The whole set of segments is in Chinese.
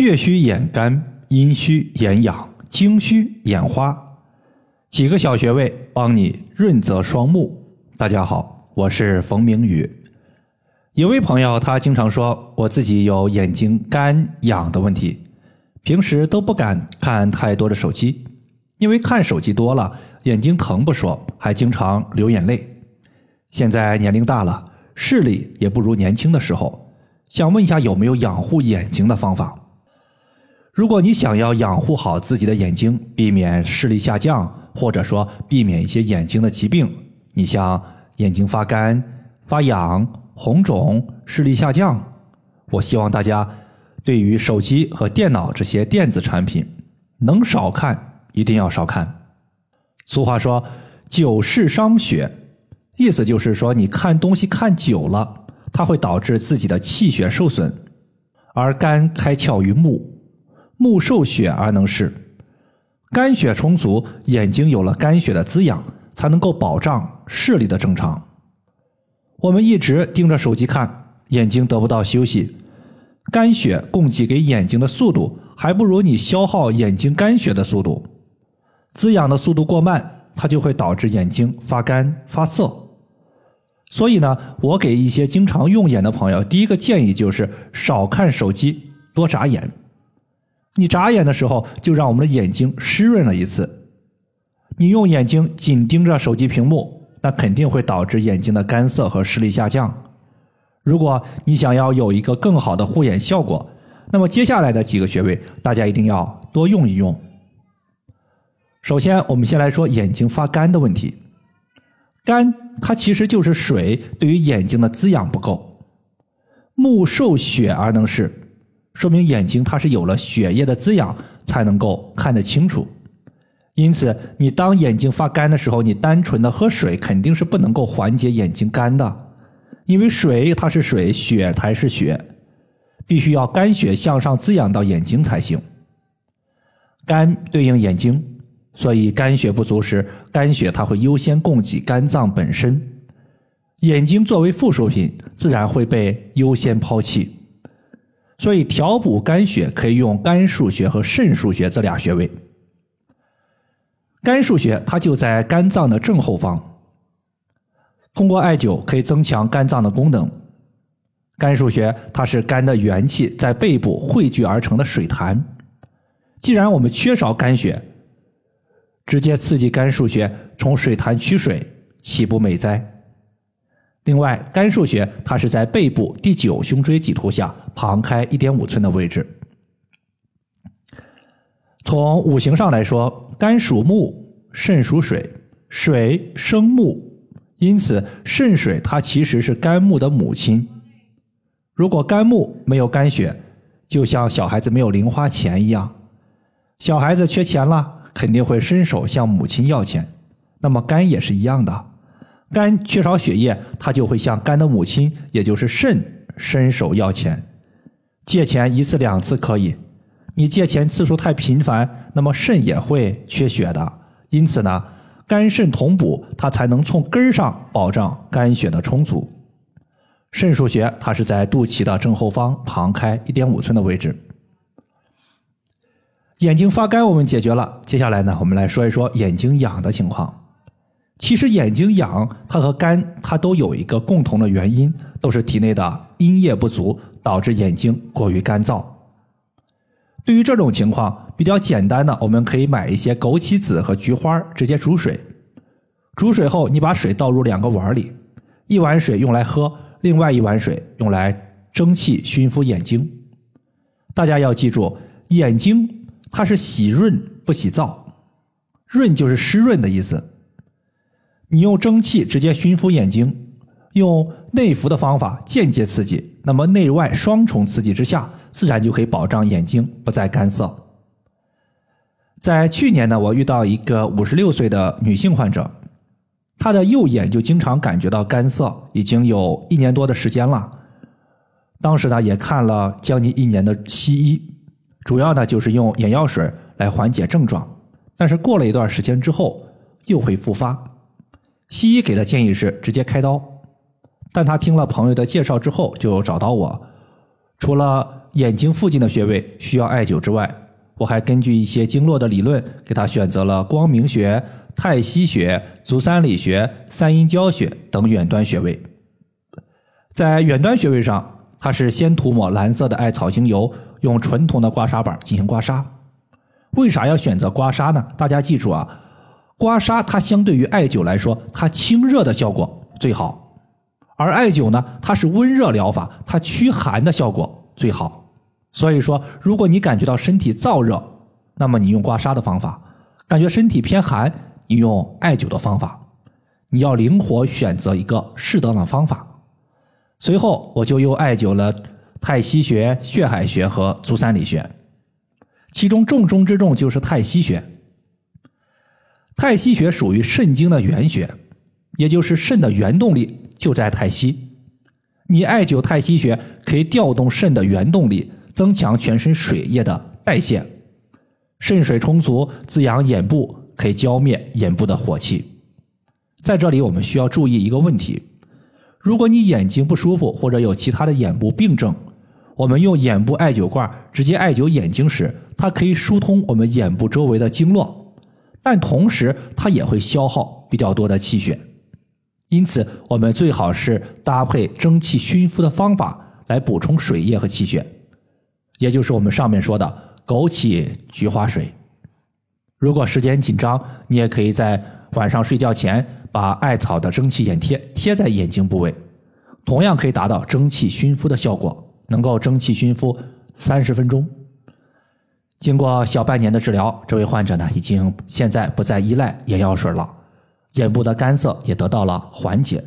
血虚眼干，阴虚眼痒，精虚眼花，几个小穴位帮你润泽双目。大家好，我是冯明宇。有位朋友他经常说，我自己有眼睛干痒的问题，平时都不敢看太多的手机，因为看手机多了，眼睛疼不说，还经常流眼泪。现在年龄大了，视力也不如年轻的时候，想问一下有没有养护眼睛的方法？如果你想要养护好自己的眼睛，避免视力下降，或者说避免一些眼睛的疾病，你像眼睛发干、发痒、红肿、视力下降，我希望大家对于手机和电脑这些电子产品，能少看一定要少看。俗话说“久视伤血”，意思就是说你看东西看久了，它会导致自己的气血受损，而肝开窍于目。目受血而能视，肝血充足，眼睛有了肝血的滋养，才能够保障视力的正常。我们一直盯着手机看，眼睛得不到休息，肝血供给给眼睛的速度还不如你消耗眼睛肝血的速度，滋养的速度过慢，它就会导致眼睛发干发涩。所以呢，我给一些经常用眼的朋友，第一个建议就是少看手机，多眨眼。你眨眼的时候，就让我们的眼睛湿润了一次。你用眼睛紧盯着手机屏幕，那肯定会导致眼睛的干涩和视力下降。如果你想要有一个更好的护眼效果，那么接下来的几个穴位，大家一定要多用一用。首先，我们先来说眼睛发干的问题。干，它其实就是水对于眼睛的滋养不够。目受血而能视。说明眼睛它是有了血液的滋养，才能够看得清楚。因此，你当眼睛发干的时候，你单纯的喝水肯定是不能够缓解眼睛干的，因为水它是水，血才是血，必须要肝血向上滋养到眼睛才行。肝对应眼睛，所以肝血不足时，肝血它会优先供给肝脏本身，眼睛作为附属品，自然会被优先抛弃。所以调补肝血可以用肝腧穴和肾腧穴这俩穴位。肝腧穴它就在肝脏的正后方，通过艾灸可以增强肝脏的功能。肝腧穴它是肝的元气在背部汇聚而成的水潭，既然我们缺少肝血，直接刺激肝腧穴从水潭取水，岂不美哉？另外，肝腧穴它是在背部第九胸椎棘突下旁开一点五寸的位置。从五行上来说，肝属木，肾属水，水生木，因此肾水它其实是肝木的母亲。如果肝木没有肝血，就像小孩子没有零花钱一样，小孩子缺钱了，肯定会伸手向母亲要钱。那么肝也是一样的。肝缺少血液，它就会向肝的母亲，也就是肾伸手要钱。借钱一次两次可以，你借钱次数太频繁，那么肾也会缺血的。因此呢，肝肾同补，它才能从根上保障肝血的充足。肾腧穴它是在肚脐的正后方旁开一点五寸的位置。眼睛发干我们解决了，接下来呢，我们来说一说眼睛痒的情况。其实眼睛痒，它和肝它都有一个共同的原因，都是体内的阴液不足，导致眼睛过于干燥。对于这种情况，比较简单的，我们可以买一些枸杞子和菊花，直接煮水。煮水后，你把水倒入两个碗里，一碗水用来喝，另外一碗水用来蒸汽熏敷眼睛。大家要记住，眼睛它是喜润不喜燥，润就是湿润的意思。你用蒸汽直接熏敷眼睛，用内服的方法间接刺激，那么内外双重刺激之下，自然就可以保障眼睛不再干涩。在去年呢，我遇到一个五十六岁的女性患者，她的右眼就经常感觉到干涩，已经有一年多的时间了。当时呢，也看了将近一年的西医，主要呢就是用眼药水来缓解症状，但是过了一段时间之后，又会复发。西医给的建议是直接开刀，但他听了朋友的介绍之后，就找到我。除了眼睛附近的穴位需要艾灸之外，我还根据一些经络的理论，给他选择了光明穴、太溪穴、足三里穴、三阴交穴等远端穴位。在远端穴位上，他是先涂抹蓝色的艾草精油，用纯铜的刮痧板进行刮痧。为啥要选择刮痧呢？大家记住啊，刮痧它相对于艾灸来说，它清热的效果最好，而艾灸呢，它是温热疗法，它驱寒的效果最好。所以说，如果你感觉到身体燥热，那么你用刮痧的方法；感觉身体偏寒，你用艾灸的方法。你要灵活选择一个适当的方法。随后，我就又艾灸了太溪穴、血海穴和足三里穴。其中重中之重就是太溪穴。太溪穴属于肾经的原穴，也就是肾的原动力就在太溪。你艾灸太溪穴，可以调动肾的原动力，增强全身水液的代谢。肾水充足，滋养眼部，可以浇灭眼部的火气。在这里，我们需要注意一个问题：如果你眼睛不舒服，或者有其他的眼部病症，我们用眼部艾灸罐直接艾灸眼睛时，它可以疏通我们眼部周围的经络，但同时它也会消耗比较多的气血。因此，我们最好是搭配蒸汽熏敷的方法来补充水液和气血，也就是我们上面说的枸杞菊花水。如果时间紧张，你也可以在晚上睡觉前把艾草的蒸汽眼贴贴在眼睛部位，同样可以达到蒸汽熏敷的效果。能够蒸汽熏敷三十分钟。经过小半年的治疗，这位患者呢已经现在不再依赖眼药水了，眼部的干涩也得到了缓解。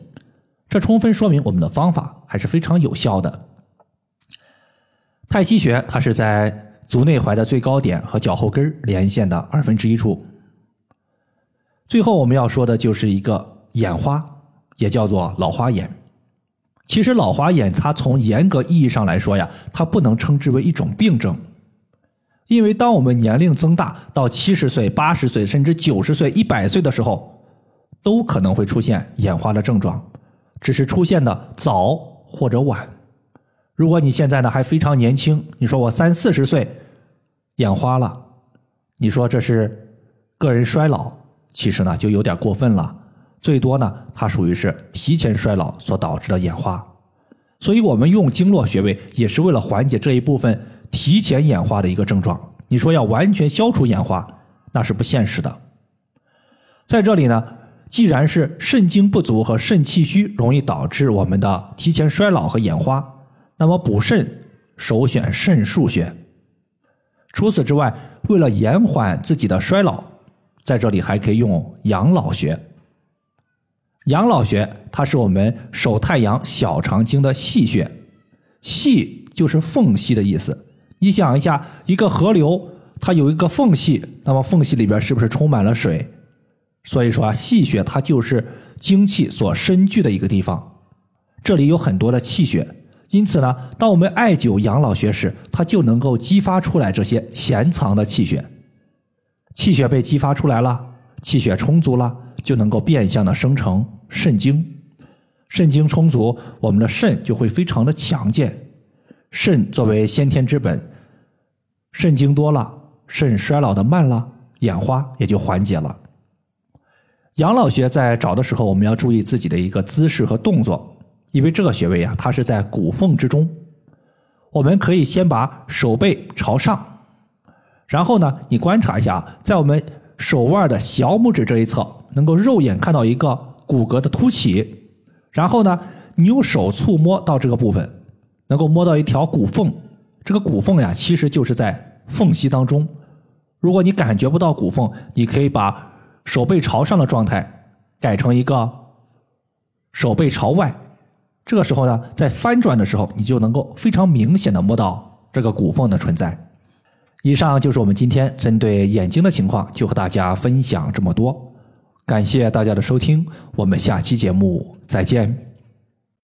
这充分说明我们的方法还是非常有效的。太溪穴它是在足内踝的最高点和脚后跟连线的二分之一处。最后我们要说的就是一个眼花，也叫做老花眼。其实老花眼，它从严格意义上来说呀，它不能称之为一种病症，因为当我们年龄增大到七十岁、八十岁，甚至九十岁、一百岁的时候，都可能会出现眼花的症状，只是出现的早或者晚。如果你现在呢还非常年轻，你说我三四十岁眼花了，你说这是个人衰老，其实呢就有点过分了。最多呢，它属于是提前衰老所导致的眼花，所以我们用经络穴位也是为了缓解这一部分提前眼花的一个症状。你说要完全消除眼花，那是不现实的。在这里呢，既然是肾精不足和肾气虚容易导致我们的提前衰老和眼花，那么补肾首选肾腧穴。除此之外，为了延缓自己的衰老，在这里还可以用养老穴。养老穴，它是我们手太阳小肠经的细穴，细就是缝隙的意思。你想一下，一个河流，它有一个缝隙，那么缝隙里边是不是充满了水？所以说啊，气血它就是精气所深聚的一个地方，这里有很多的气血，因此呢，当我们艾灸养老穴时，它就能够激发出来这些潜藏的气血，气血被激发出来了，气血充足了。就能够变相的生成肾精，肾精充足，我们的肾就会非常的强健。肾作为先天之本，肾精多了，肾衰老的慢了，眼花也就缓解了。养老穴在找的时候，我们要注意自己的一个姿势和动作，因为这个穴位啊，它是在骨缝之中。我们可以先把手背朝上，然后呢，你观察一下，在我们手腕的小拇指这一侧。能够肉眼看到一个骨骼的凸起，然后呢，你用手触摸到这个部分，能够摸到一条骨缝。这个骨缝呀，其实就是在缝隙当中。如果你感觉不到骨缝，你可以把手背朝上的状态改成一个手背朝外。这个时候呢，在翻转的时候，你就能够非常明显的摸到这个骨缝的存在。以上就是我们今天针对眼睛的情况，就和大家分享这么多。感谢大家的收听，我们下期节目再见。